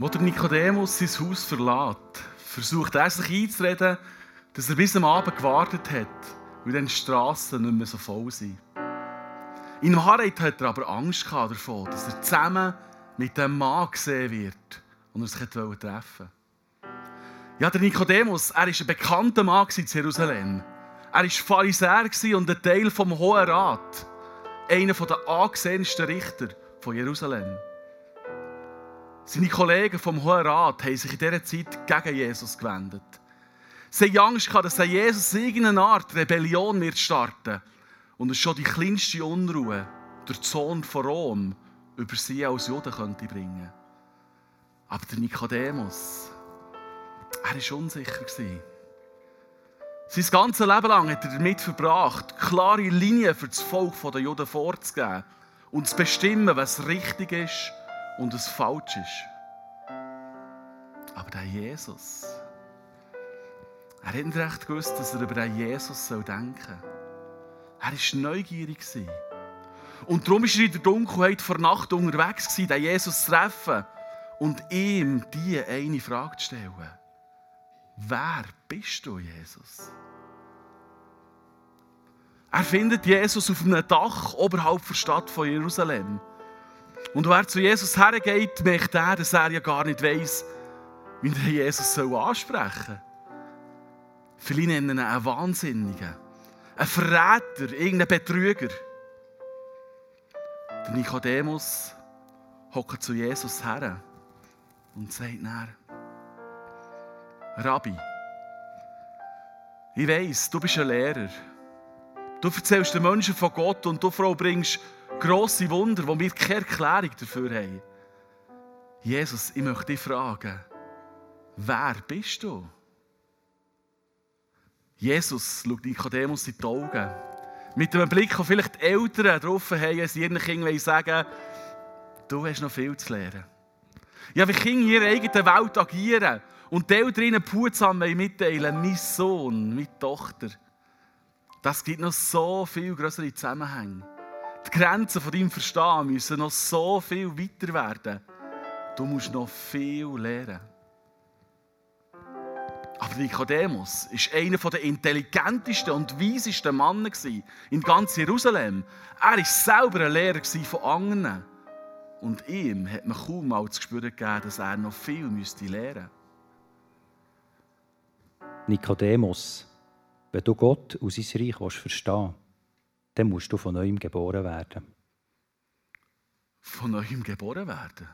Wo der Nikodemus sein Haus verlässt, versucht er sich einzureden, dass er bis am Abend gewartet hat, weil dann die Strassen nicht mehr so voll sind. In Wahrheit hat er aber Angst davor, dass er zusammen mit dem Mann gesehen wird und er sich treffen. Ja, der Nikodemus, er war ein bekannter Mann in Jerusalem. Er war Pharisäer und ein Teil vom Hohen Rat. Einer der angesehensten Richter von Jerusalem. Seine Kollegen vom Hohen Rat haben sich in dieser Zeit gegen Jesus gewendet. Sie hatten Angst, dass Jesus irgendeine Art Rebellion wird starten und es schon die kleinste Unruhe der Zorn von Rom über sie als Juden könnte bringen. Aber der Nikodemus, er war unsicher. Sein ganzes Leben lang hat er damit verbracht, klare Linien für das Volk der Juden vorzugeben und zu bestimmen, was richtig ist und was falsch ist. Aber der Jesus, er hat nicht recht gewusst, dass er über den Jesus denken soll. Er war neugierig. Und darum war er in der Dunkelheit vor Nacht unterwegs, den Jesus zu treffen und ihm diese eine Frage zu stellen. Wer bist du, Jesus? Er findet Jesus auf einem Dach oberhalb der Stadt von Jerusalem. Und wer zu Jesus hergeht, merkt er, dass er ja gar nicht weiß, wie er Jesus ansprechen soll. Viele nennen ihn einen Wahnsinnigen, einen Verräter, irgendeinen Betrüger. Der Nikodemus hockt zu Jesus her und sagt dann, Rabbi, ich weiss, du bist ein Lehrer. Du erzählst den Menschen von Gott und du Frau bringst grosse Wunder, wo wir keine Erklärung dafür haben. Jesus, ich möchte dich fragen, wer bist du? Jesus schaut Nikodemus in die Augen. Mit einem Blick, wo vielleicht die Eltern drauf haben, sie ihren Kindern sagen du hast noch viel zu lernen. Ja, wie Kinder in ihrer eigenen Welt agieren und die Eltern ihnen mitteilen, mein Sohn, meine Tochter, das gibt noch so viel größere Zusammenhänge. Die Grenzen von deinem Verstehen müssen noch so viel weiter werden. Du musst noch viel lernen. Aber Nikodemus war einer der intelligentesten und weisesten Männer in ganz Jerusalem. Er war selber ein Lehrer von anderen. Und ihm hat man kaum mal zu spüren gegeben, dass er noch viel lernen müsste. Nikodemus, wenn du Gott und sein Reich verstehen willst, dann musst du von neuem geboren werden. Von neuem geboren werden?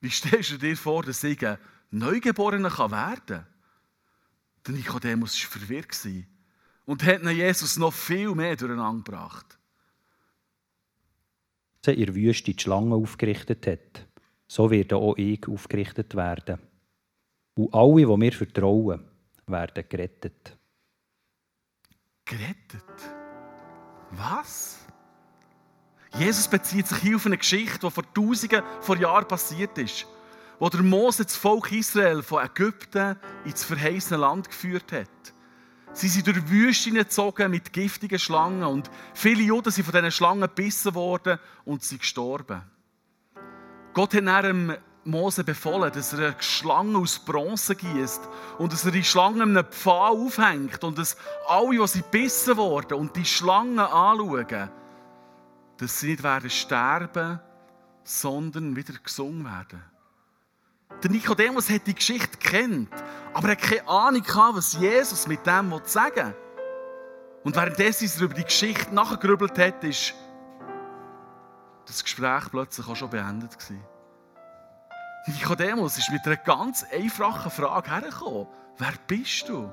Wie stellst du dir vor, dass ich ein Neugeborener werden kann? Der Nikodemus war verwirrt und hat Jesus noch viel mehr durcheinander gebracht. in der Wüste die Schlange aufgerichtet hat, so wird auch ich aufgerichtet werden. Und alle, die mir vertrauen, werden gerettet. Gerettet? Was? Jesus bezieht sich hier auf eine Geschichte, die vor Tausenden von Jahren passiert ist, wo der Mose das Volk Israel von Ägypten ins verheißene Land geführt hat. Sie sind durch Wüste gezogen mit giftigen Schlangen und viele Juden sind von diesen Schlangen gebissen worden und sind gestorben. Gott hat dann Mose befohlen, dass er eine Schlange aus Bronze gießt und dass er die Schlange einem Pfahl aufhängt und dass alle, die sie gebissen wurden und die Schlangen anschauen, dass sie nicht werden sterben, sondern wieder gesungen werden. Der Nikodemus hat die Geschichte kennt, aber er hat keine Ahnung gehabt, was Jesus mit dem sagen. Und währenddessen er über die Geschichte nachgegrübelt hat, ist das Gespräch plötzlich auch schon beendet gewesen. Nikodemus ist mit einer ganz einfachen Frage hergekommen. Wer bist du?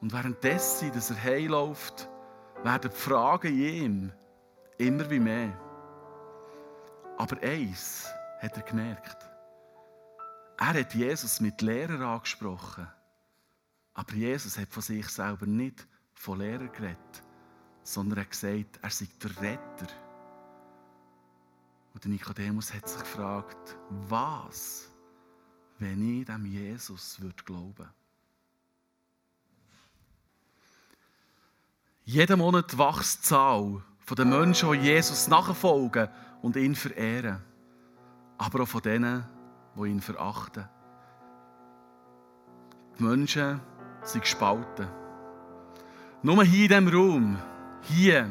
Und währenddessen, dass er heimläuft, werden die Fragen in ihm immer wie mehr. Aber eins hat er gemerkt. Er hat Jesus mit Lehrer angesprochen. Aber Jesus hat von sich selber nicht von Lehrer geredet, sondern er hat gesagt, er sei der Retter. Und Nikodemus hat sich gefragt, was, wenn ich dem Jesus würde glauben Jeden Monat wächst die Zahl der Menschen, die Jesus nachfolgen und ihn verehren. aber auch von denen, die ihn verachten. Die Menschen sind gespalten. Nur hier in diesem Raum, hier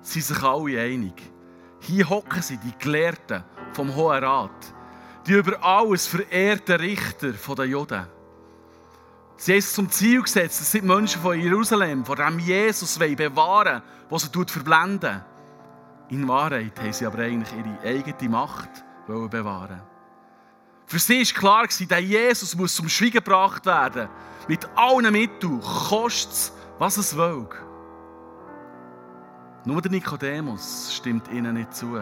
sind sich alle einig. Hier hocken sie, die Gelehrten vom Hohen Rat, die über alles verehrten Richter der Juden. Sie haben es zum Ziel gesetzt, dass sie die Menschen von Jerusalem, von dem Jesus bewahren wollen, der sie verblenden. In Wahrheit haben sie aber eigentlich ihre eigene Macht bewahren Für sie war klar, dass Jesus muss zum Schweigen gebracht werden Mit allen Mitteln, kostet es, was es will. Nur der Nikodemus stimmt ihnen nicht zu.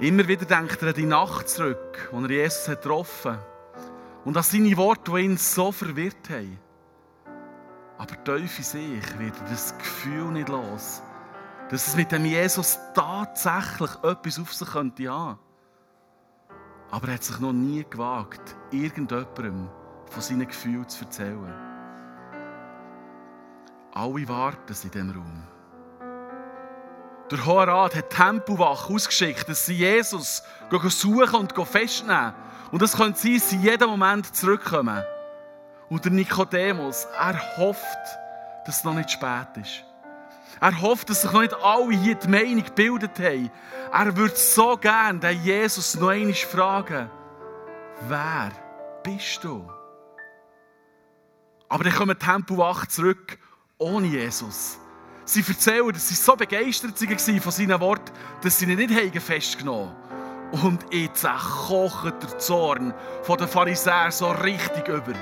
Immer wieder denkt er an die Nacht zurück, als er Jesus getroffen hat und an seine Worte, die ihn so verwirrt haben. Aber tief in sich wird er das Gefühl nicht los, dass es mit dem Jesus tatsächlich etwas auf sich könnte haben. Aber er hat sich noch nie gewagt, irgendjemandem von seinen Gefühlen zu erzählen. Alle warten in diesem Raum. Der Hohe Rat hat Tempelwache ausgeschickt, dass sie Jesus suchen und festnehmen. Und es könnte sein, dass sie jeden Moment zurückkommen. Und der Nikodemus, er hofft, dass es noch nicht spät ist. Er hofft, dass sich noch nicht alle hier die Meinung gebildet haben. Er würde so gerne den Jesus noch einmal fragen, wer bist du? Aber dann kommen die Tempelwache zurück ohne Jesus. Sie erzählen, dass sie so begeistert waren von seinen Worten, dass sie ihn nicht festgenommen haben. Und jetzt kocht der Zorn von den Pharisäern so richtig über.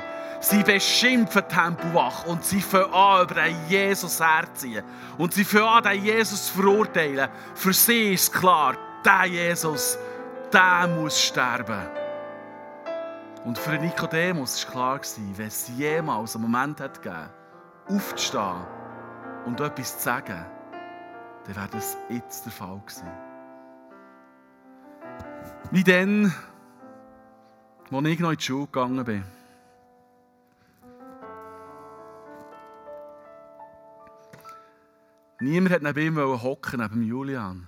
Sie beschimpfen die Tempelwache und sie fangen an, über Jesus herziehen. Und sie fangen an, den Jesus zu verurteilen. Für sie ist klar, der Jesus, der muss sterben. Und für Nikodemus war klar, wenn es jemals einen Moment hat gegeben aufzustehen und etwas zu sagen, dann wäre das jetzt der Fall gewesen. Wie dann, als ich noch in die Schule gegangen bin. Niemand hat neben ihm hocken, neben Julian.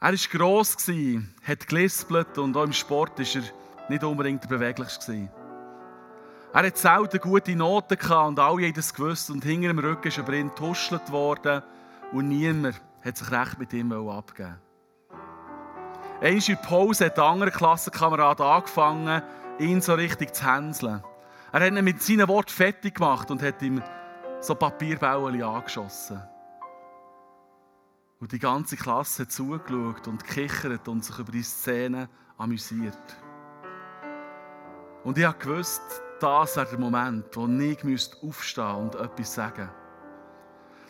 Er war gross, hat gelispelt und auch im Sport war er nicht unbedingt der beweglichste. Er hatte selten gute Noten und alle haben das gewusst. Und hinter dem Rücken ist aber ihn getuschelt worden und niemand hat sich recht mit ihm abgegeben. Einmal in der Pause hat der andere Klassenkamerad angefangen, ihn so richtig zu hänseln. Er hat ihn mit seinen Worten fertig gemacht und hat ihm so Papierbälle angeschossen. Und die ganze Klasse hat zugeschaut und gekichert und sich über die Szene amüsiert. Und ich wusste, das wäre der Moment, wo ich aufstehen und etwas sagen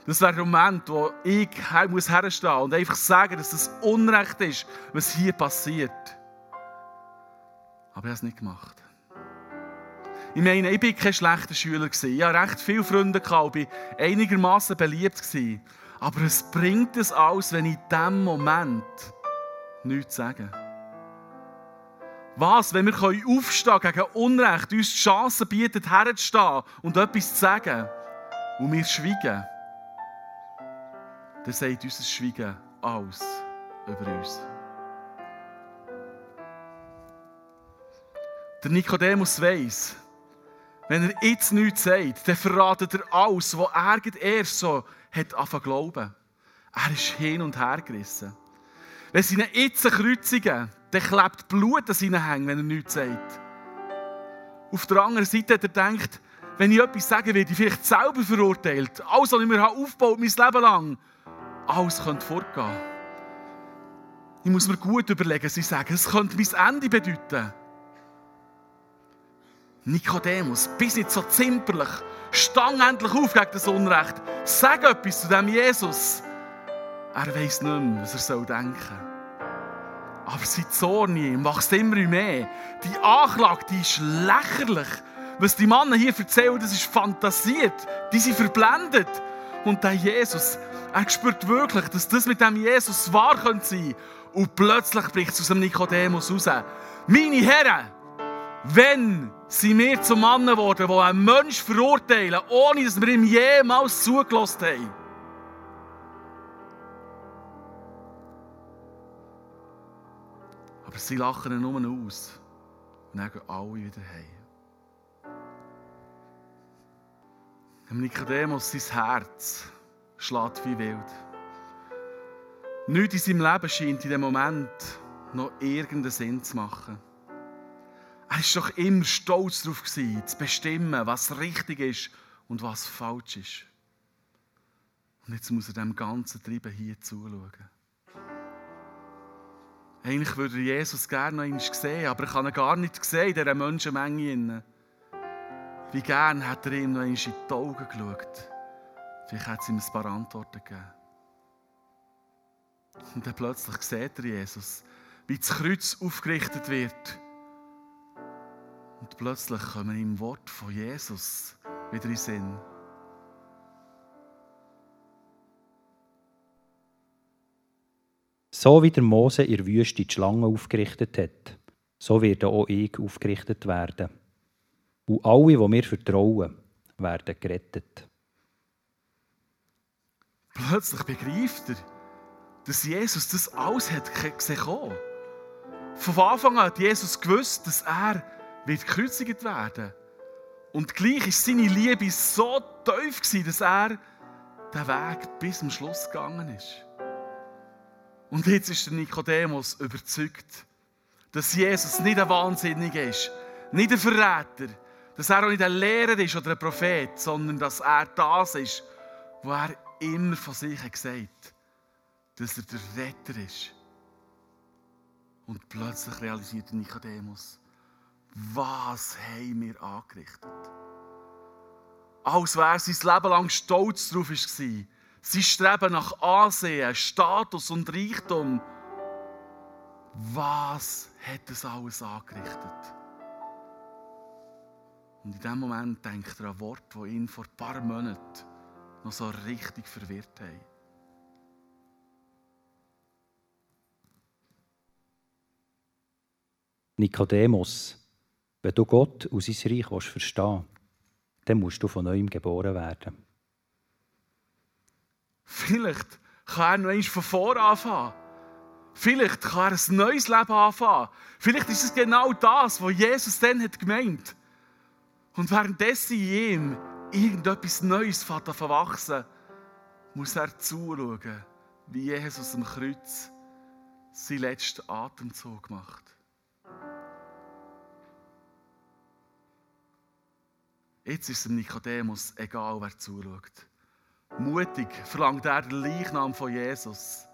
Das wäre der Moment, wo ich muss herstehen und einfach sagen, dass es Unrecht ist, was hier passiert. Aber ich habe es nicht gemacht. Ich meine, ich war kein schlechter Schüler. Ich hatte recht viele Freunde und war einigermaßen beliebt. Aber es bringt es alles, wenn ich in diesem Moment nichts sage. Was, wenn wir aufstehen gegen Unrecht, uns die Chance bietet, herzustehen und etwas zu sagen, und wir schweigen, dann sagt unser Schweigen alles über uns. Der Nikodemus weiss, wenn er jetzt nichts sagt, dann verratet er alles, was er erst so hat angefangen glauben. Er ist hin und her gerissen. Wenn sie ihn jetzt kreuzigen, dann klebt Blut an seinen Hängen, wenn er nichts sagt. Auf der anderen Seite hat er gedacht, wenn ich etwas sage, werde ich vielleicht selber verurteilt. Alles, was ich mir aufgebaut mein Leben lang, alles könnte fortgehen. Ich muss mir gut überlegen, sie sagen, es könnte mein Ende bedeuten. Nikodemus, bist nicht so zimperlich. Stang endlich auf gegen das Unrecht. Sag etwas zu dem Jesus. Er weiß nicht mehr, was er denken soll. Aber sein Zorn wächst immer mehr. Die Anklage, die ist lächerlich. Was die Männer hier erzählen, das ist fantasiert. Die sind verblendet. Und der Jesus, er spürt wirklich, dass das mit dem Jesus wahr sein könnte. Und plötzlich bricht es aus dem Nikodemus raus. Meine Herren, wenn sind wir zu Mannen geworden, die einen Menschen verurteilen, ohne dass wir ihm jemals zugelassen haben. Aber sie lachen ihn nur aus. Und dann gehen alle wieder heim. Im Nikodemus, sein Herz schlägt wie wild. Nichts in seinem Leben scheint in dem Moment noch irgendeinen Sinn zu machen. Er war doch immer stolz darauf, zu bestimmen, was richtig ist und was falsch ist. Und jetzt muss er dem ganzen Treiben hier zuschauen. Eigentlich würde er Jesus gerne noch einmal sehen, aber er kann ihn gar nicht sehen in dieser Menschenmenge. Wie gern hat er ihm noch einmal in die Augen geschaut. Vielleicht hat es ihm ein paar Antworten gegeben. Und dann plötzlich sieht er Jesus, wie das Kreuz aufgerichtet wird. Und plötzlich kommen ihm Wort von Jesus wieder in den Sinn. So wie der Mose in der Wüste die Schlange aufgerichtet hat, so wird auch ich aufgerichtet werden. Und alle, die mir vertrauen, werden gerettet. Plötzlich begreift er, dass Jesus das alles hat gesehen Von Anfang an hat Jesus gewusst, dass er wird gekreuzigt werden Und gleich war seine Liebe so tief, dass er den Weg bis zum Schluss gegangen ist. Und jetzt ist der Nikodemus überzeugt, dass Jesus nicht ein Wahnsinniger ist, nicht ein Verräter, dass er auch nicht ein Lehrer ist oder ein Prophet, sondern dass er das ist, wo er immer von sich gesagt hat, dass er der Retter ist. Und plötzlich realisiert Nikodemus, was haben wir angerichtet? Als wäre sein Leben lang stolz darauf war, sein Streben nach Ansehen, Status und Reichtum. Was hat das alles angerichtet? Und in dem Moment denkt er an Worte, die ihn vor ein paar Monaten noch so richtig verwirrt haben. Nikodemus, wenn du Gott und sein Reich willst verstehen dann musst du von neuem geboren werden. Vielleicht kann er noch einmal von vorne anfangen. Vielleicht kann er ein neues Leben anfangen. Vielleicht ist es genau das, was Jesus dann hat gemeint. Und währenddessen in ihm irgendetwas Neues verwachsen, muss er zuschauen, wie Jesus am Kreuz seinen letzten Atemzug macht. Jetzt ist es dem Nikodemus egal, wer zuschaut. Mutig verlangt er den Leichnam von Jesus.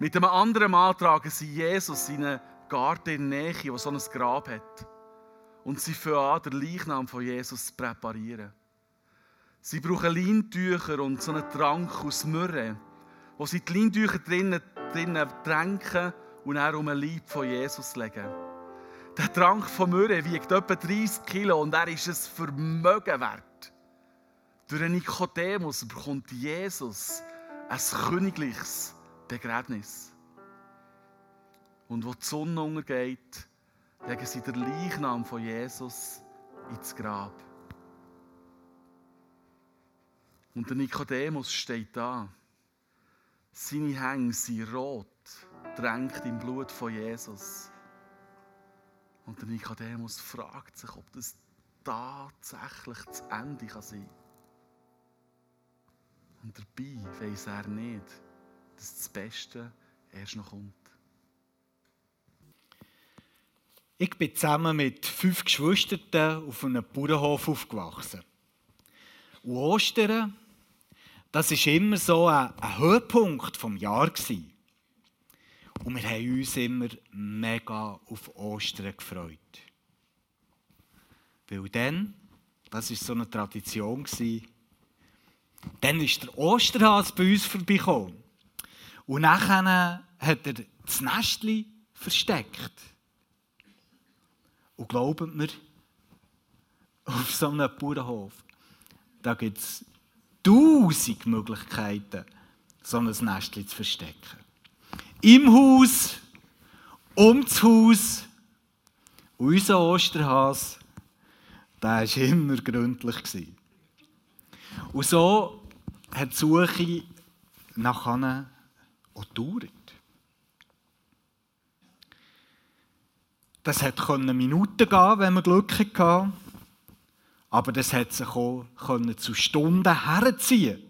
Mit einem anderen Mann tragen sie Jesus in einen Garten in der Nähe, wo so ein Grab hat und sie fangen an, den Leichnam von Jesus zu präparieren. Sie brauchen Leintücher und so einen Trank aus Myrrhe, wo sie die Leintücher drinnen, drinnen tränken und dann um den Leib von Jesus legen. Der Trank von Myrrhe wiegt etwa 30 Kilo und er ist es Vermögen wert. Durch einen Nikodemus bekommt Jesus ein königliches Begräbnis. Und wo die Sonne untergeht, legen sie den Leichnam von Jesus ins Grab. Und der Nikodemus steht da. Seine Hänge sind rot, drängt im Blut von Jesus. Und der Nikodemus fragt sich, ob das tatsächlich das Ende kann sein kann. Und dabei weiß er nicht, dass das Beste erst noch kommt. Ich bin zusammen mit fünf Geschwistern auf einem Bauernhof aufgewachsen. Und Ostern, das war immer so ein, ein Höhepunkt des Jahres. Und wir haben uns immer mega auf Ostern gefreut. Weil dann, das war so eine Tradition, dann ist der Osterhase bei uns vorbeigekommen. Und nachher hat er das Nestchen versteckt. Und glaubt mir, auf so einem Bauernhof, da gibt es tausend Möglichkeiten, so ein Nestchen zu verstecken. Im Haus, um das Haus. Und unser Osterhas, der war immer gründlich. Und so hat die Suche nach Hannah auch gedauert. Das konnte Minuten gehen, wenn man Glück hatte. Aber das hat sich auch zu Stunden herziehen.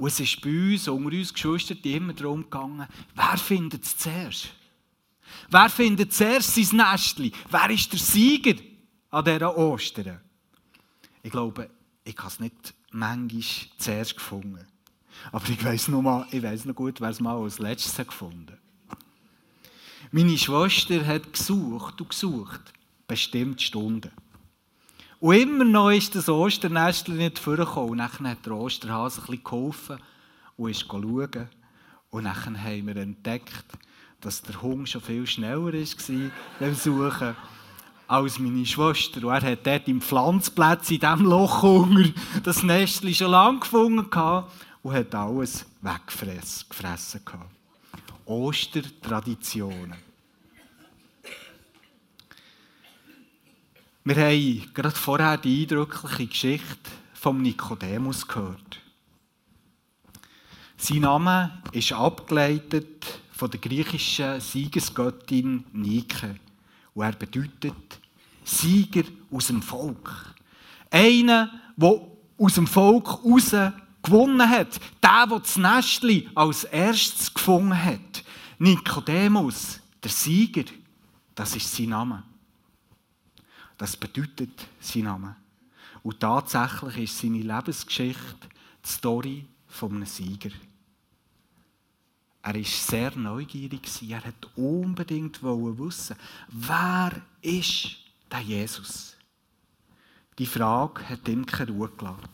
Und es ist bei uns, unter uns Geschwistern, immer darum gegangen, wer findet es zuerst? Wer findet zuerst sein Nestchen? Wer ist der Sieger an dieser Ostern? Ich glaube, ich habe es nicht manchmal zuerst gefunden. Aber ich weiß noch, mal, noch gut, wer es mal als letztes gefunden hat. Meine Schwester hat gesucht und gesucht, bestimmt Stunden. Und immer noch ist das Osternestchen nicht vorgekommen. Und dann hat der Osterhase ein bisschen geholfen und ist schauen. Und dann haben wir entdeckt, dass der Hund schon viel schneller war beim Suchen als meine Schwester. Und er hat dort im Pflanzplatz in diesem Loch unter das Nestchen schon lange gefunden und hat alles weggefressen. Ostertraditionen. Wir haben gerade vorher die eindrückliche Geschichte vom Nikodemus gehört. Sein Name ist abgeleitet von der griechischen Siegesgöttin Nike. Und er bedeutet Sieger aus dem Volk. Einer, der aus dem Volk raus gewonnen hat. Der, der das Nestli als erstes gefunden hat. Nikodemus, der Sieger, das ist sein Name. Das bedeutet sein Name. Und tatsächlich ist seine Lebensgeschichte die Story von einem Sieger. Er war sehr neugierig. Er wollte unbedingt wissen, wer ist der Jesus? Die Frage hat ihm keine Ruhe gelassen.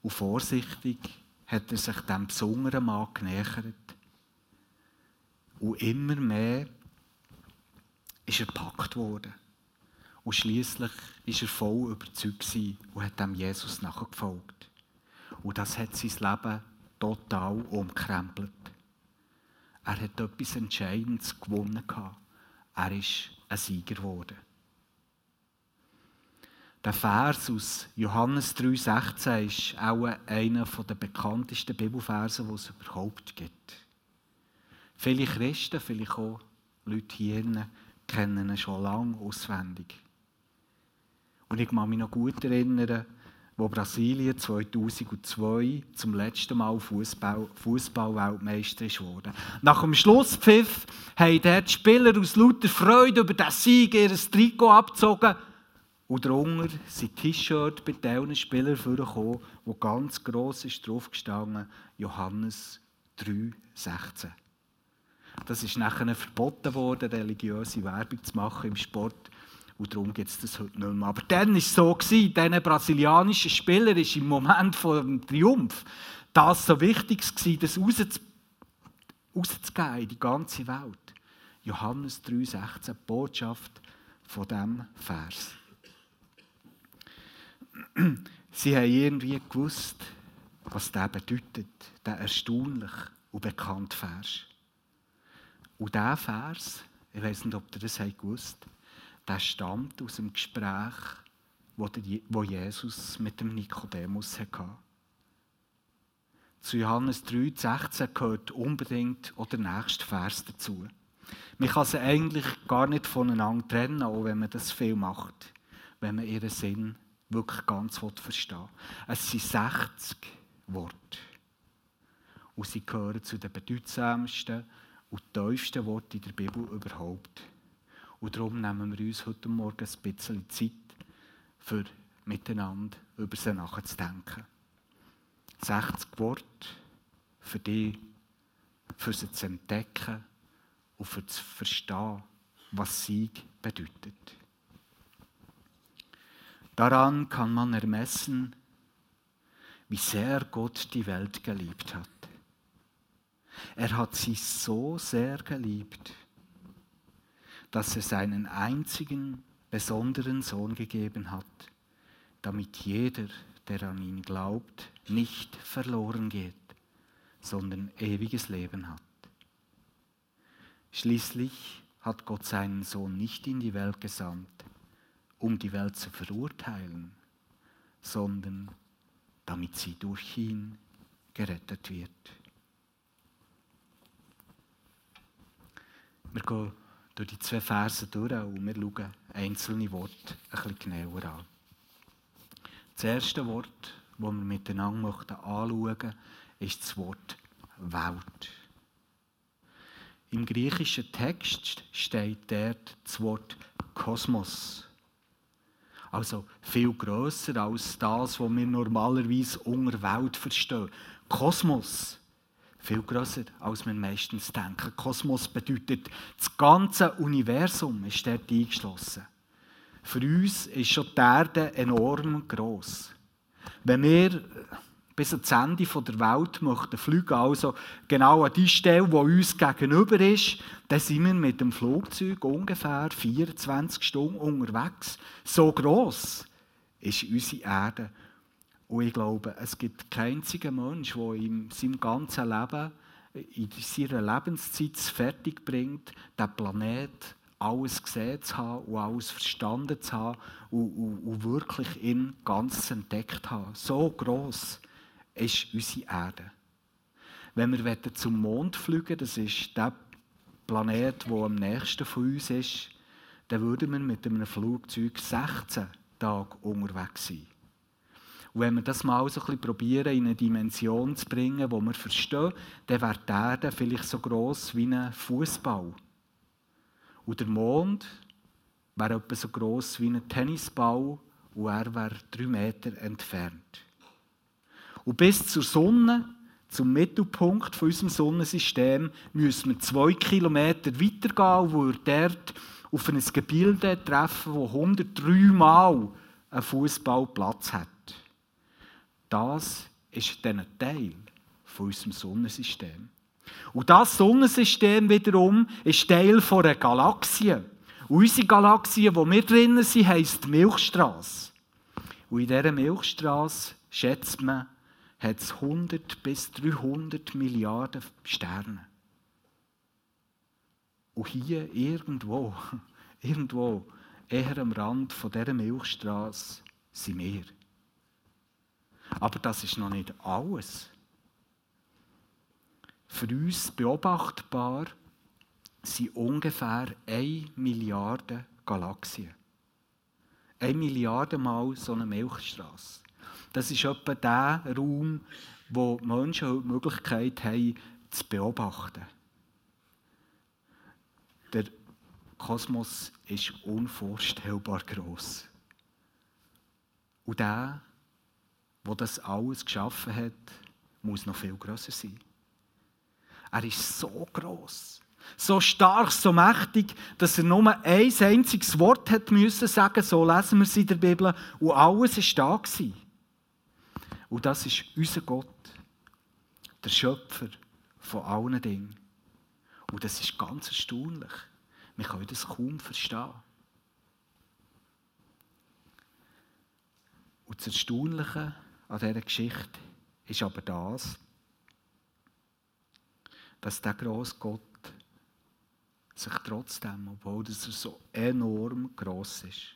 Und vorsichtig hat er sich dem besonderen Mann genähert. Und immer mehr ist er gepackt worden. Und schließlich ist er voll überzeugt und hat dem Jesus nachgefolgt. Und das hat sein Leben total umkrempelt. Er hat etwas Entscheidendes gewonnen. Er ist ein Sieger geworden. Der Vers aus Johannes 3,16 ist auch einer der bekanntesten Bibelverse, die es überhaupt gibt. Viele Christen, vielleicht auch Leute hier, kennen ihn schon lange auswendig. Und ich kann mich noch gut erinnern, wo Brasilien 2002 zum letzten Mal Fußball, Fußballweltmeister wurde. Nach dem Schlusspfiff haben die Spieler aus lauter Freude über den Sieg ihr Trikot abgezogen und darunter sind T-Shirt bei diesen Spielern vorgekommen, wo ganz gross ist drauf gestanden, Johannes 3,16. Das ist nachher verboten worden, religiöse Werbung zu machen im Sport. Und darum gibt es das heute nicht mehr. Aber dann war es so, gewesen, diesen brasilianischen Spieler ist im Moment vom Triumph das so wichtig gewesen, das rauszugeben in die ganze Welt. Johannes 3,16, Botschaft von diesem Vers. Sie haben irgendwie gewusst, was der bedeutet, der erstaunlich und bekannte Vers. Und dieser Vers, ich weiß nicht, ob ihr das gewusst habt, der stammt aus dem Gespräch, wo Jesus mit dem Nikodemus hatte. Zu Johannes 3, 16 gehört unbedingt auch der nächste Vers dazu. Man kann sie eigentlich gar nicht voneinander trennen, auch wenn man das viel macht, wenn man ihren Sinn wirklich ganz verstehen will. Es sind 60 Worte. Und sie gehören zu den bedeutsamsten und tiefsten Worten in der Bibel überhaupt. Und darum nehmen wir uns heute Morgen ein bisschen Zeit, für miteinander über sie nachzudenken. 60 Worte für dich, für sie zu entdecken und für zu verstehen, was Sieg bedeutet. Daran kann man ermessen, wie sehr Gott die Welt geliebt hat. Er hat sie so sehr geliebt, dass er seinen einzigen besonderen Sohn gegeben hat, damit jeder, der an ihn glaubt, nicht verloren geht, sondern ewiges Leben hat. Schließlich hat Gott seinen Sohn nicht in die Welt gesandt, um die Welt zu verurteilen, sondern damit sie durch ihn gerettet wird. Wir gehen durch die zwei Verse durch und wir schauen einzelne Worte ein bisschen genauer an. Das erste Wort, das wir miteinander anschauen möchten, ist das Wort Welt. Im griechischen Text steht dort das Wort Kosmos. Also viel grösser als das, was wir normalerweise unter Welt verstehen. Kosmos. Viel grösser, als wir meistens denken. Kosmos bedeutet, das ganze Universum ist dort eingeschlossen. Für uns ist schon die Erde enorm gross. Wenn wir bis ans Ende der Welt möchten fliegen, also genau an die Stelle, die uns gegenüber ist, dann sind wir mit dem Flugzeug ungefähr 24 Stunden unterwegs. So gross ist unsere Erde. Und ich glaube, es gibt keinen einzigen Mensch, der in seinem ganzen Leben, in seiner Lebenszeit fertig bringt, den Planet alles gesehen zu haben und alles verstanden zu haben und, und, und wirklich ihn ganz entdeckt zu haben. So gross ist unsere Erde. Wenn wir zum Mond fliegen, das ist der Planet, der am nächsten von uns ist, dann würden wir mit einem Flugzeug 16 Tage unterwegs sein. Und wenn wir das mal so ein bisschen probieren, in eine Dimension zu bringen, die wir verstehen, dann wäre die Erde vielleicht so gross wie ein Fußball. Und der Mond wäre etwa so gross wie ein Tennisball und er wäre drei Meter entfernt. Und bis zur Sonne, zum Mittelpunkt von unserem Sonnensystem, müssen wir zwei Kilometer weitergehen, wo wir dort auf ein Gebilde treffen, wo 103 Mal ein Fußball Platz hat. Das ist dann ein Teil von unserem Sonnensystem. Und das Sonnensystem wiederum ist Teil einer Galaxie. Und unsere Galaxie, wo wir drinnen sind, heisst Milchstraße. Und in dieser Milchstraße schätzt man, hat es 100 bis 300 Milliarden Sterne. Und hier irgendwo, irgendwo, eher am Rand von dieser Milchstraße, sind wir. Aber das ist noch nicht alles. Für uns beobachtbar sind ungefähr 1 Milliarde Galaxien. 1 Milliarde Mal so eine Milchstraße. Das ist etwa der Raum, wo Menschen die Möglichkeit haben, zu beobachten. Der Kosmos ist unvorstellbar groß. Und der, der das alles geschaffen hat, muss noch viel größer sein. Er ist so groß, so stark, so mächtig, dass er nur ein einziges Wort hat müssen sagen. So lesen wir es in der Bibel. Und alles war da gewesen. Und das ist unser Gott, der Schöpfer von allen Dingen. Und das ist ganz erstaunlich. Wir können das kaum verstehen. Und das Erstaunliche an dieser Geschichte ist aber das, dass der grosse Gott sich trotzdem, obwohl er so enorm groß ist,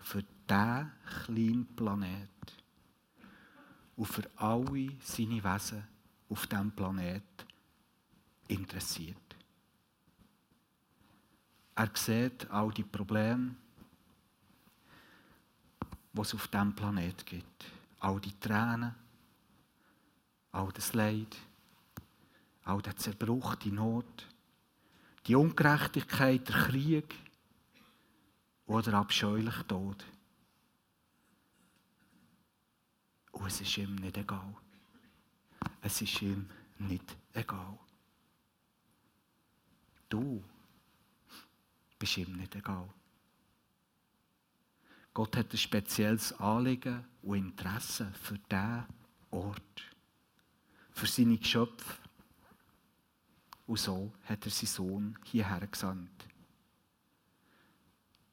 für diesen kleinen Planet und für alle seine Wesen auf diesem Planet interessiert. Er sieht all die Probleme, die es auf diesem Planet gibt. All die Tränen, all das Leid, all der Zerbruch, die Not, die Ungerechtigkeit, der Krieg oder abscheuliche Tod. Und es ist ihm nicht egal. Es ist ihm nicht egal. Du bist ihm nicht egal. Gott hat ein spezielles Anliegen und Interesse für diesen Ort, für seine Geschöpfe. Und so hat er seinen Sohn hierher gesandt.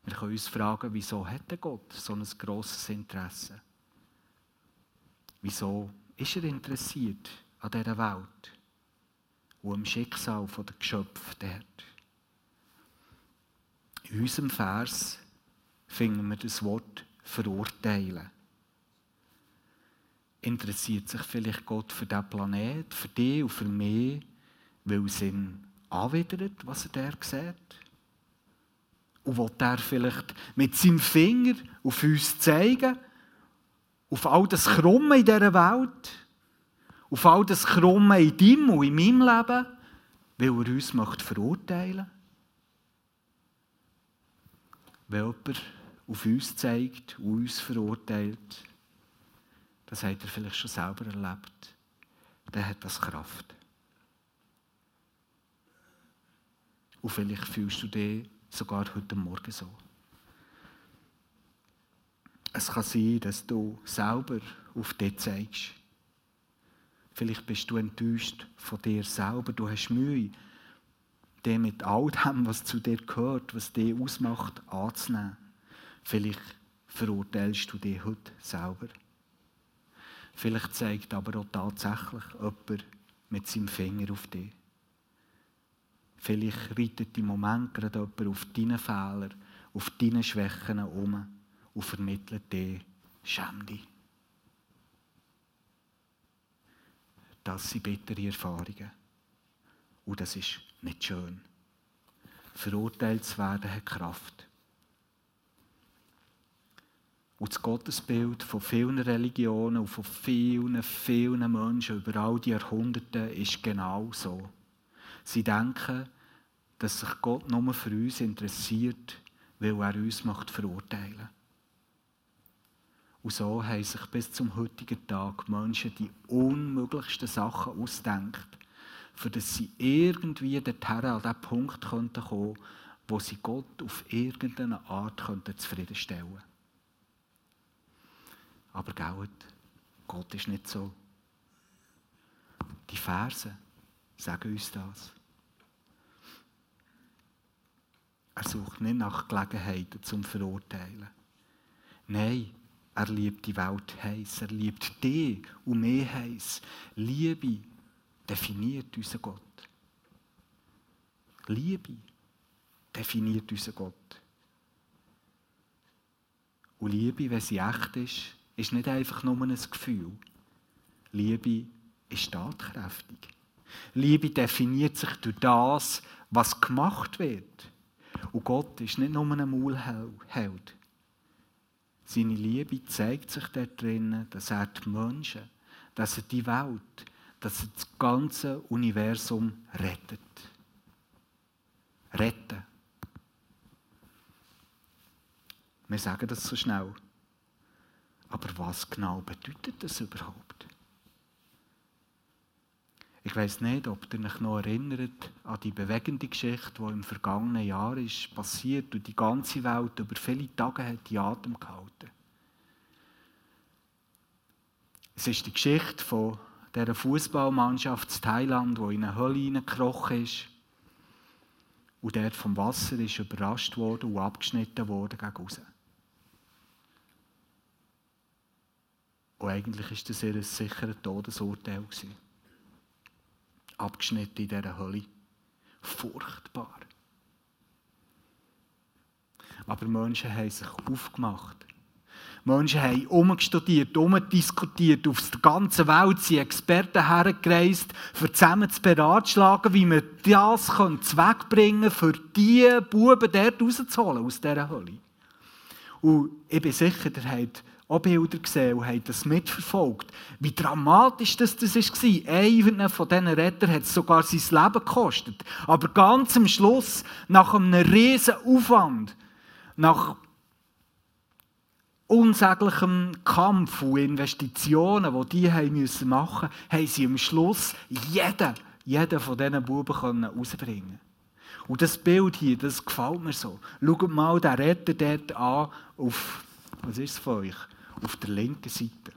Wir können uns fragen, wieso hat Gott so ein grosses Interesse? Wieso ist er interessiert an dieser Welt und am Schicksal der Geschöpfe dort? In unserem Vers finden wir das Wort verurteilen. Interessiert sich vielleicht Gott für diesen Planet, für dich und für mich, weil es ihn anwidert, was er der sieht? Und will er vielleicht mit seinem Finger auf uns zeigen, auf all das Krumme in dieser Welt, auf all das Krumme in deinem und in meinem Leben, weil er uns möchte verurteilen Wenn jemand auf uns zeigt uns verurteilt, das hat er vielleicht schon selber erlebt, dann hat das Kraft. Und vielleicht fühlst du dich sogar heute Morgen so. Es kann sein, dass du selber auf dich zeigst. Vielleicht bist du enttäuscht von dir selber. Du hast Mühe, dich mit all dem, was zu dir gehört, was dich ausmacht, anzunehmen. Vielleicht verurteilst du dich heute selber. Vielleicht zeigt aber auch tatsächlich jemand mit seinem Finger auf dich. Vielleicht reitet im Moment gerade jemand auf deine Fehler, auf deine Schwächen um und vermittelt dir, schäm. Das sind bittere Erfahrungen. Und das ist nicht schön. Verurteilt zu werden hat Kraft. Und das Gottesbild von vielen Religionen und von vielen, vielen Menschen über all die Jahrhunderte ist genau so. Sie denken, dass sich Gott nur für uns interessiert, weil er uns macht verurteilen und so haben sich bis zum heutigen Tag Menschen die unmöglichsten Sachen ausdenkt, für dass sie irgendwie dorthin an den Punkt kommen könnten, wo sie Gott auf irgendeine Art zufriedenstellen könnten. Aber Gott, Gott ist nicht so. Die Verse sagen uns das. Er sucht nicht nach Gelegenheiten zum Verurteilen. Nein, er liebt die Welt heiß. Er liebt dich und mich heiß. Liebe definiert unseren Gott. Liebe definiert unseren Gott. Und Liebe, wenn sie echt ist, ist nicht einfach nur ein Gefühl. Liebe ist tatkräftig. Liebe definiert sich durch das, was gemacht wird. Und Gott ist nicht nur ein Maulheld. Seine Liebe zeigt sich dort drinnen, dass er die Menschen, dass er die Welt, dass er das ganze Universum rettet. Retten. Wir sagen das so schnell. Aber was genau bedeutet das überhaupt? Ich weiß nicht, ob ihr euch noch erinnert an die bewegende Geschichte, die im vergangenen Jahr ist passiert und die ganze Welt über viele Tage hat die Atem gehalten. Es ist die Geschichte von dieser Fußballmannschaft in Thailand, die in eine Hölle hineingekrochen ist und dort vom Wasser ist überrascht worden und abgeschnitten worden gegen raus. Und eigentlich war das ihr sicheres Todesurteil. Abgeschnitten in dieser Hölle. Furchtbar. Aber Menschen haben sich aufgemacht. Menschen haben umgestudiert, umdiskutiert, auf der ganzen Welt sind Experten hergereist, um zusammen zu beratschlagen, wie man das wegbringen können, für diese Buben dort rauszuholen, aus dieser Hölle. Und ich bin sicher, ihr habt auch Bilder gesehen und haben das mitverfolgt. Wie dramatisch das, das war. Einer von diesen Rettern hat sogar sein Leben gekostet. Aber ganz am Schluss, nach einem riesen Aufwand, nach unsäglichem Kampf und Investitionen, die die haben müssen machen mussten, haben sie am Schluss jeden, jeden von diesen Buben rausbringen Und das Bild hier, das gefällt mir so. Schaut mal den Retter dort an, auf, was ist es von euch? Auf der linken Seite.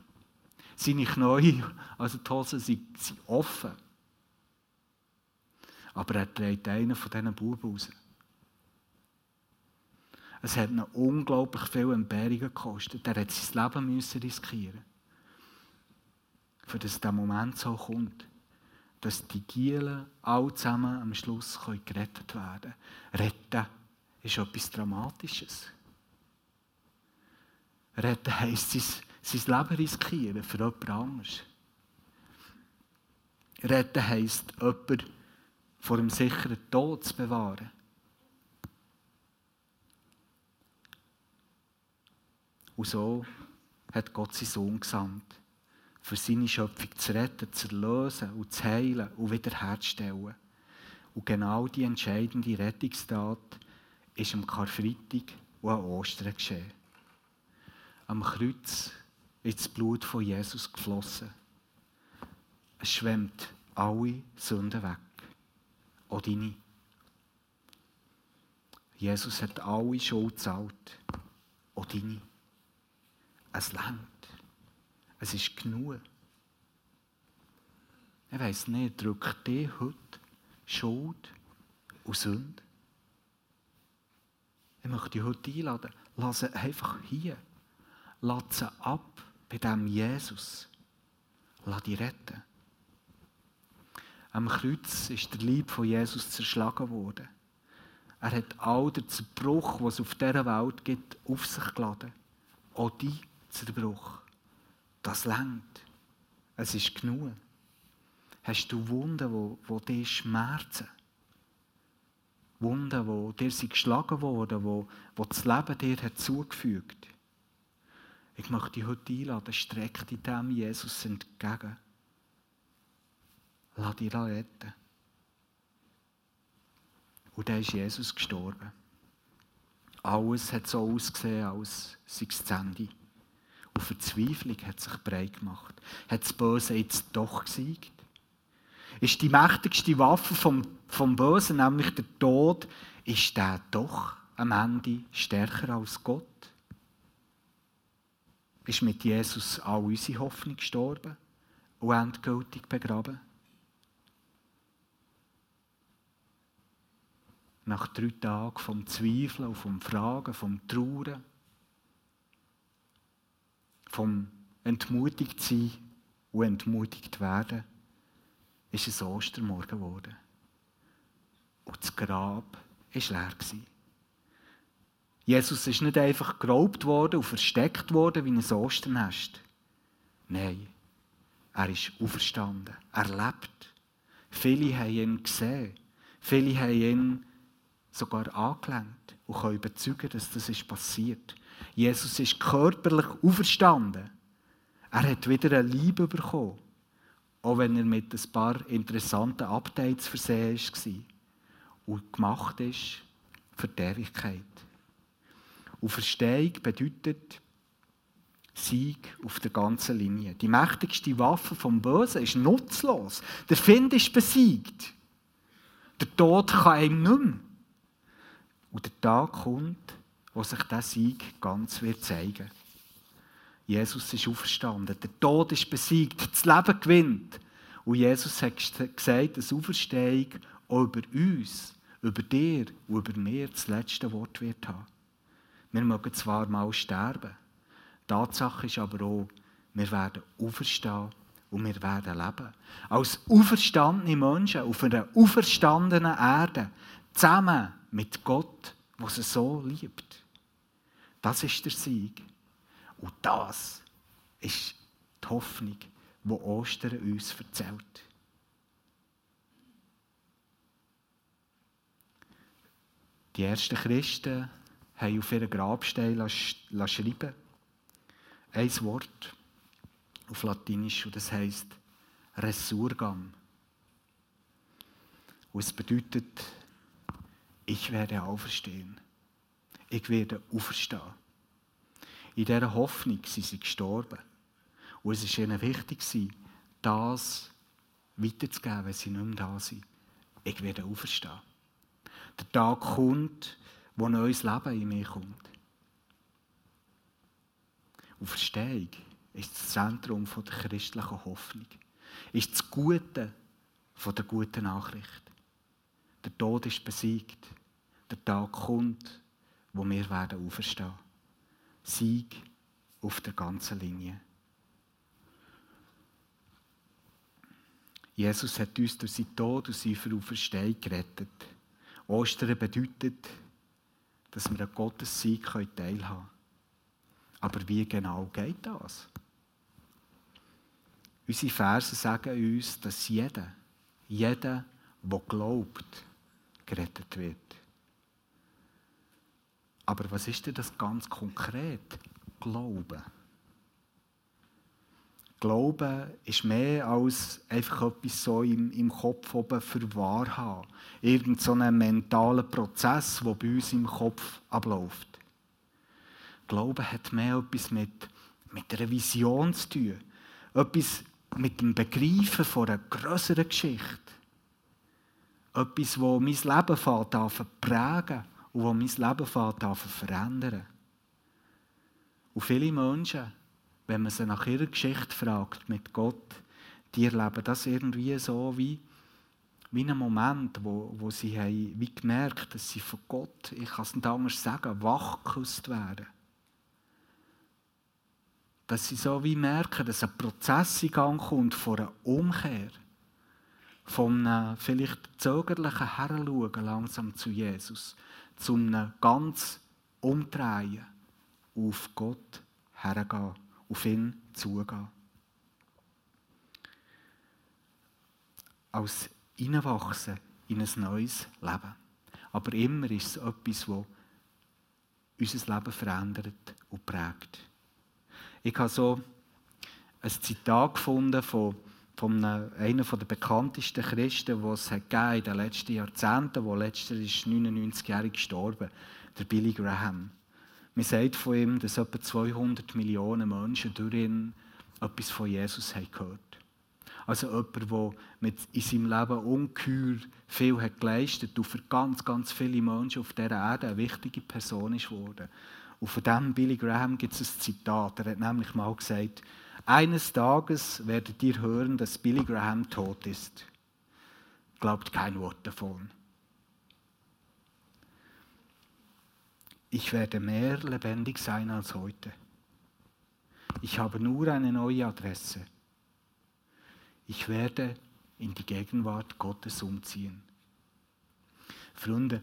Seine Knie, also die Hosen, sind, sind offen. Aber er trägt einen von diesen Buben raus. Es hat ihn unglaublich viel Entbehrungen gekostet. Er hat sein Leben müssen riskieren für das der Moment so kommt, dass die Gielen alle zusammen am Schluss gerettet werden können. Retten ist etwas Dramatisches. Retten heisst, sein, sein Leben riskieren für jemand anderes. Retten heisst, jemanden vor einem sicheren Tod zu bewahren. Und so hat Gott seinen Sohn gesandt, für seine Schöpfung zu retten, zu erlösen und zu heilen und wiederherzustellen. Und genau die entscheidende Rettungstat ist am Karfreitag und an Ostern geschehen. Am Kreuz ist das Blut von Jesus geflossen. Es schwemmt alle Sünden weg. Auch deine. Jesus hat alle Schuld gezahlt. Auch deine. Es längt. Es ist genug. Ich weiss nicht, drückt dir heute Schuld und Sünde? Ich möchte dich heute einladen. Lass einfach hier. Lass sie ab bei diesem Jesus. Lass dich retten. Am Kreuz ist der Lieb von Jesus zerschlagen worden. Er hat all den Zerbruch, was es auf dieser Welt gibt, auf sich geladen. Auch die Zerbruch. Das längt. Es ist genug. Hast du Wunden, wo, wo dir schmerzen? Wunden, wo dir geschlagen wurden, wo das Leben dir hat zugefügt. Ich möchte dich heute einladen, streck dich dem Jesus entgegen. Lass dich retten. Und dann ist Jesus gestorben. Alles hat so ausgesehen, als sei es das Ende. Und Verzweiflung hat sich breit gemacht. Hat das Böse jetzt doch gesiegt? Ist die mächtigste Waffe vom, vom Bösen, nämlich der Tod, ist der doch am Ende stärker als Gott? Ist mit Jesus all unsere Hoffnung gestorben und endgültig begraben? nach drei Tagen vom Zweifeln vom Fragen, vom Trauern, vom entmutigt sein und entmutigt werden, ist es Ostermorgen geworden. Und das Grab war leer. Jesus ist nicht einfach geraubt worden und versteckt worden wie ein Osternest. Nein, er ist auferstanden. Er lebt. Viele haben ihn gesehen. Viele haben ihn sogar angelenkt und können überzeugen, dass das ist passiert. Jesus ist körperlich auferstanden. Er hat wieder eine Liebe bekommen, auch wenn er mit ein paar interessanten Updates versehen war und gemacht ist für die Ewigkeit. Und Verstehung bedeutet Sieg auf der ganzen Linie. Die mächtigste Waffe vom Bösen ist nutzlos. Der Find ist besiegt. Der Tod kann ihm nicht mehr. Und der Tag kommt, wo sich dieser Sieg ganz wird zeigen Jesus ist auferstanden. Der Tod ist besiegt. Das Leben gewinnt. Und Jesus hat gesagt, dass Auferstehung auch über uns, über dir und über mir das letzte Wort wird haben. Wir mögen zwar mal sterben. Tatsache ist aber auch, wir werden auferstehen und wir werden leben. Als auferstandene Menschen auf einer auferstandenen Erde, zusammen mit Gott, der sie so liebt. Das ist der Sieg. Und das ist die Hoffnung, die Ostern uns erzählt. Die ersten Christen haben auf ihren Grabstein schreiben ein Wort auf Latinisch und das heißt Resurgam. Und es bedeutet ich werde auferstehen. Ich werde auferstehen. In dieser Hoffnung sind sie gestorben. Und es war ihnen wichtig, das weiterzugeben, wenn sie nicht mehr da sind. Ich werde auferstehen. Der Tag kommt, wo neues Leben in mir kommt. Auferstehung ist das Zentrum der christlichen Hoffnung. Ist das Gute der guten Nachricht. Der Tod ist besiegt der Tag kommt, wo wir werden auferstehen. Sieg auf der ganzen Linie. Jesus hat uns durch seinen Tod und seine Auferstehung gerettet. Ostern bedeutet, dass wir an Gottes Sieg teilhaben können. Aber wie genau geht das? Unsere Verse sagen uns, dass jeder, jeder, der glaubt, gerettet wird. Aber was ist denn das ganz konkret? Glauben. Glauben ist mehr als einfach etwas so im, im Kopf oben für wahr haben. Irgend so ein mentaler Prozess, der bei uns im Kopf abläuft. Glauben hat mehr etwas mit, mit einer Vision zu tun. Etwas mit dem Begreifen von einer größeren Geschichte. Etwas, das mein Leben fängt prägen und das mein Leben fängt verändern. Und viele Menschen, wenn man sie nach ihrer Geschichte fragt mit Gott, die erleben das irgendwie so wie, wie einen Moment, wo, wo sie haben, wie gemerkt dass sie von Gott, ich kann es nicht anders sagen, wachgeküsst werden. Dass sie so wie merken, dass ein Prozess in Gang kommt von einer Umkehr. Von einem vielleicht zögerlichen Heranschauen langsam zu Jesus. Zu einem ganz Umdrehen auf Gott hergehen, auf ihn zugehen. Als hineinwachsen in ein neues Leben. Aber immer ist es etwas, das unser Leben verändert und prägt. Ich habe so ein Zitat gefunden von, von einem, der bekanntesten Christen, die es in den letzten Jahrzehnten, der letzter ist 99-jährig gestorben, der Billy Graham. Man sagt von ihm, dass etwa 200 Millionen Menschen durch ihn etwas von Jesus haben gehört Also jemand, der mit in seinem Leben ungeheuer viel hat geleistet und für ganz, ganz viele Menschen auf dieser Erde eine wichtige Person ist geworden. Und von dem Billy Graham gibt es ein Zitat. Er hat nämlich mal gesagt, eines Tages werdet ihr hören, dass Billy Graham tot ist. Glaubt kein Wort davon. Ich werde mehr lebendig sein als heute. Ich habe nur eine neue Adresse. Ich werde in die Gegenwart Gottes umziehen. Freunde,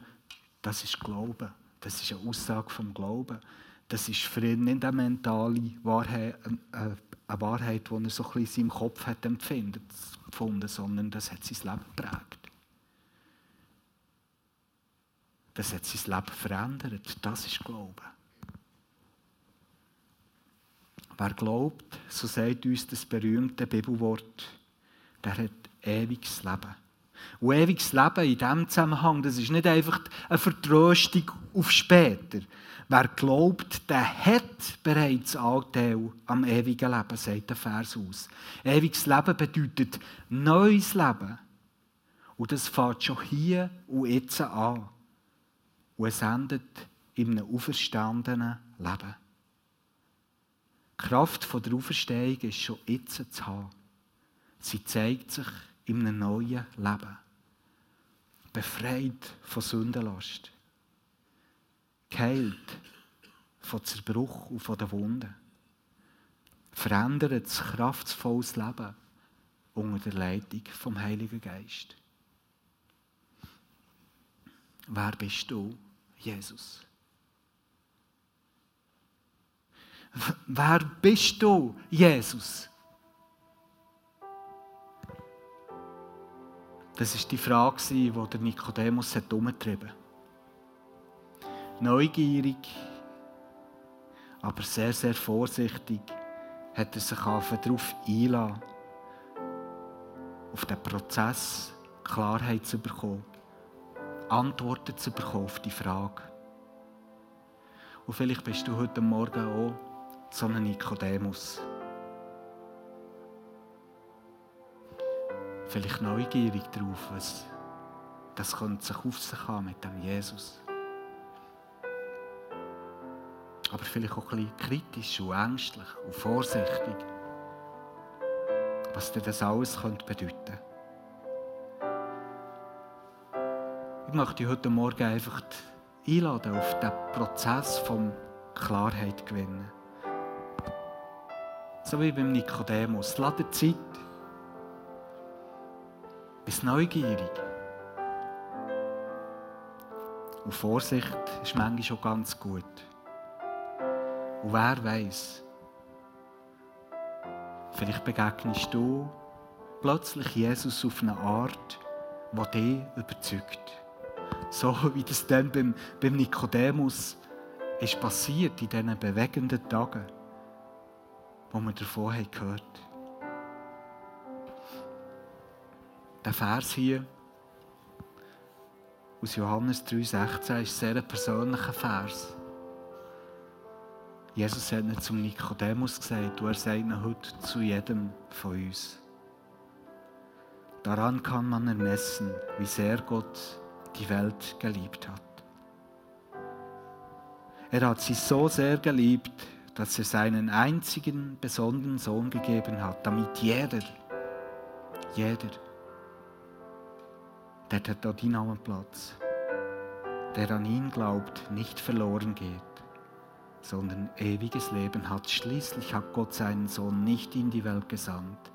das ist Glaube. Das ist eine Aussage vom Glauben. Das ist für ihn nicht eine mentale Wahrheit, eine Wahrheit, die er so ein bisschen in seinem Kopf hat empfunden, sondern das hat sein Leben geprägt. Das hat sein Leben verändert. Das ist Glaube. Wer glaubt, so sagt uns das berühmte Bibelwort, der hat ewiges Leben. Und ewiges Leben in diesem Zusammenhang, das ist nicht einfach eine Vertröstung auf später. Wer glaubt, der hat bereits Anteil am ewigen Leben, sagt der Vers aus. Ewiges Leben bedeutet neues Leben. Und das fängt schon hier und jetzt an und es endet in einem auferstandenen Leben. Die Kraft der Auferstehung ist schon jetzt zu haben. Sie zeigt sich in einem neuen Leben. Befreit von Sündenlast. Geheilt von Zerbruch und von den Wunden. Verändert das kraftvolles Leben unter der Leitung vom Heiligen Geist. Wer bist du? Jesus. Wer bist du, Jesus? Das ist die Frage, die der Nikodemus umgetrieben hat. Neugierig, aber sehr, sehr vorsichtig hat er sich darauf einlassen, auf den Prozess Klarheit zu bekommen. Antworten zu bekommen auf die Frage. Und vielleicht bist du heute Morgen auch so ein Nikodemus. Vielleicht neugierig darauf, was das könnte sich auf sich haben mit dem Jesus. Aber vielleicht auch ein bisschen kritisch und ängstlich und vorsichtig, was dir das alles könnte möchte ich heute Morgen einfach einladen auf den Prozess von Klarheit gewinnen. So wie beim Nikodemus. Lass dir Zeit. Bist neugierig. Und Vorsicht ist manchmal schon ganz gut. Und wer weiß, vielleicht begegnest du plötzlich Jesus auf eine Art, die dich überzeugt. So wie das dann beim, beim Nikodemus ist passiert in diesen bewegenden Tagen, wo wir davon haben gehört Der Vers hier aus Johannes 3,16 ist ein sehr persönlicher Vers. Jesus hat nicht zum Nikodemus gesagt, und er sagt heute zu jedem von uns. Daran kann man ermessen, wie sehr Gott die Welt geliebt hat. Er hat sie so sehr geliebt, dass er seinen einzigen besonderen Sohn gegeben hat, damit jeder, jeder, der hat auch deinen Platz, der an ihn glaubt, nicht verloren geht, sondern ewiges Leben hat. Schließlich hat Gott seinen Sohn nicht in die Welt gesandt,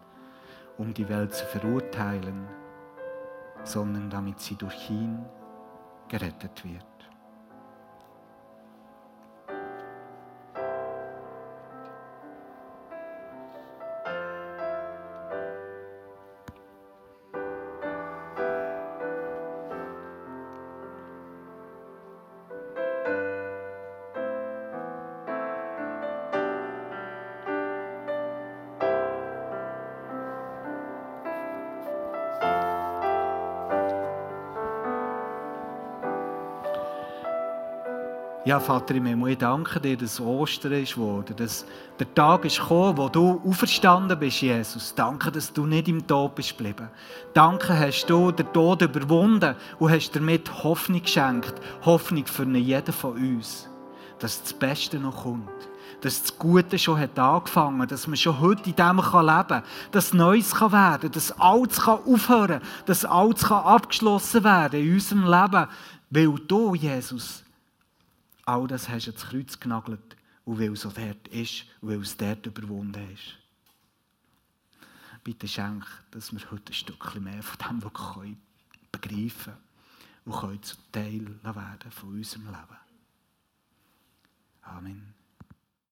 um die Welt zu verurteilen, sondern damit sie durch ihn gerettet wird. Ja, Vater im Himmel, ich danke dir, dass Ostern ist geworden, dass der Tag ist gekommen, wo du auferstanden bist, Jesus. Danke, dass du nicht im Tod bist geblieben. Danke, hast du den Tod überwunden und hast damit Hoffnung geschenkt. Hoffnung für jeden von uns. Dass das Beste noch kommt. Dass das Gute schon hat angefangen dass man schon heute in dem leben kann. Dass Neues kann werden dass Altes kann aufhören dass Altes kann abgeschlossen werden in unserem Leben. Weil du, Jesus, all das hast du ins Kreuz genagelt und weil es so dort ist und weil es dort überwunden ist. Bitte schenk, dass wir heute ein Stückchen mehr von dem wirklich begreifen und können zu Teil werden von unserem Leben. Amen.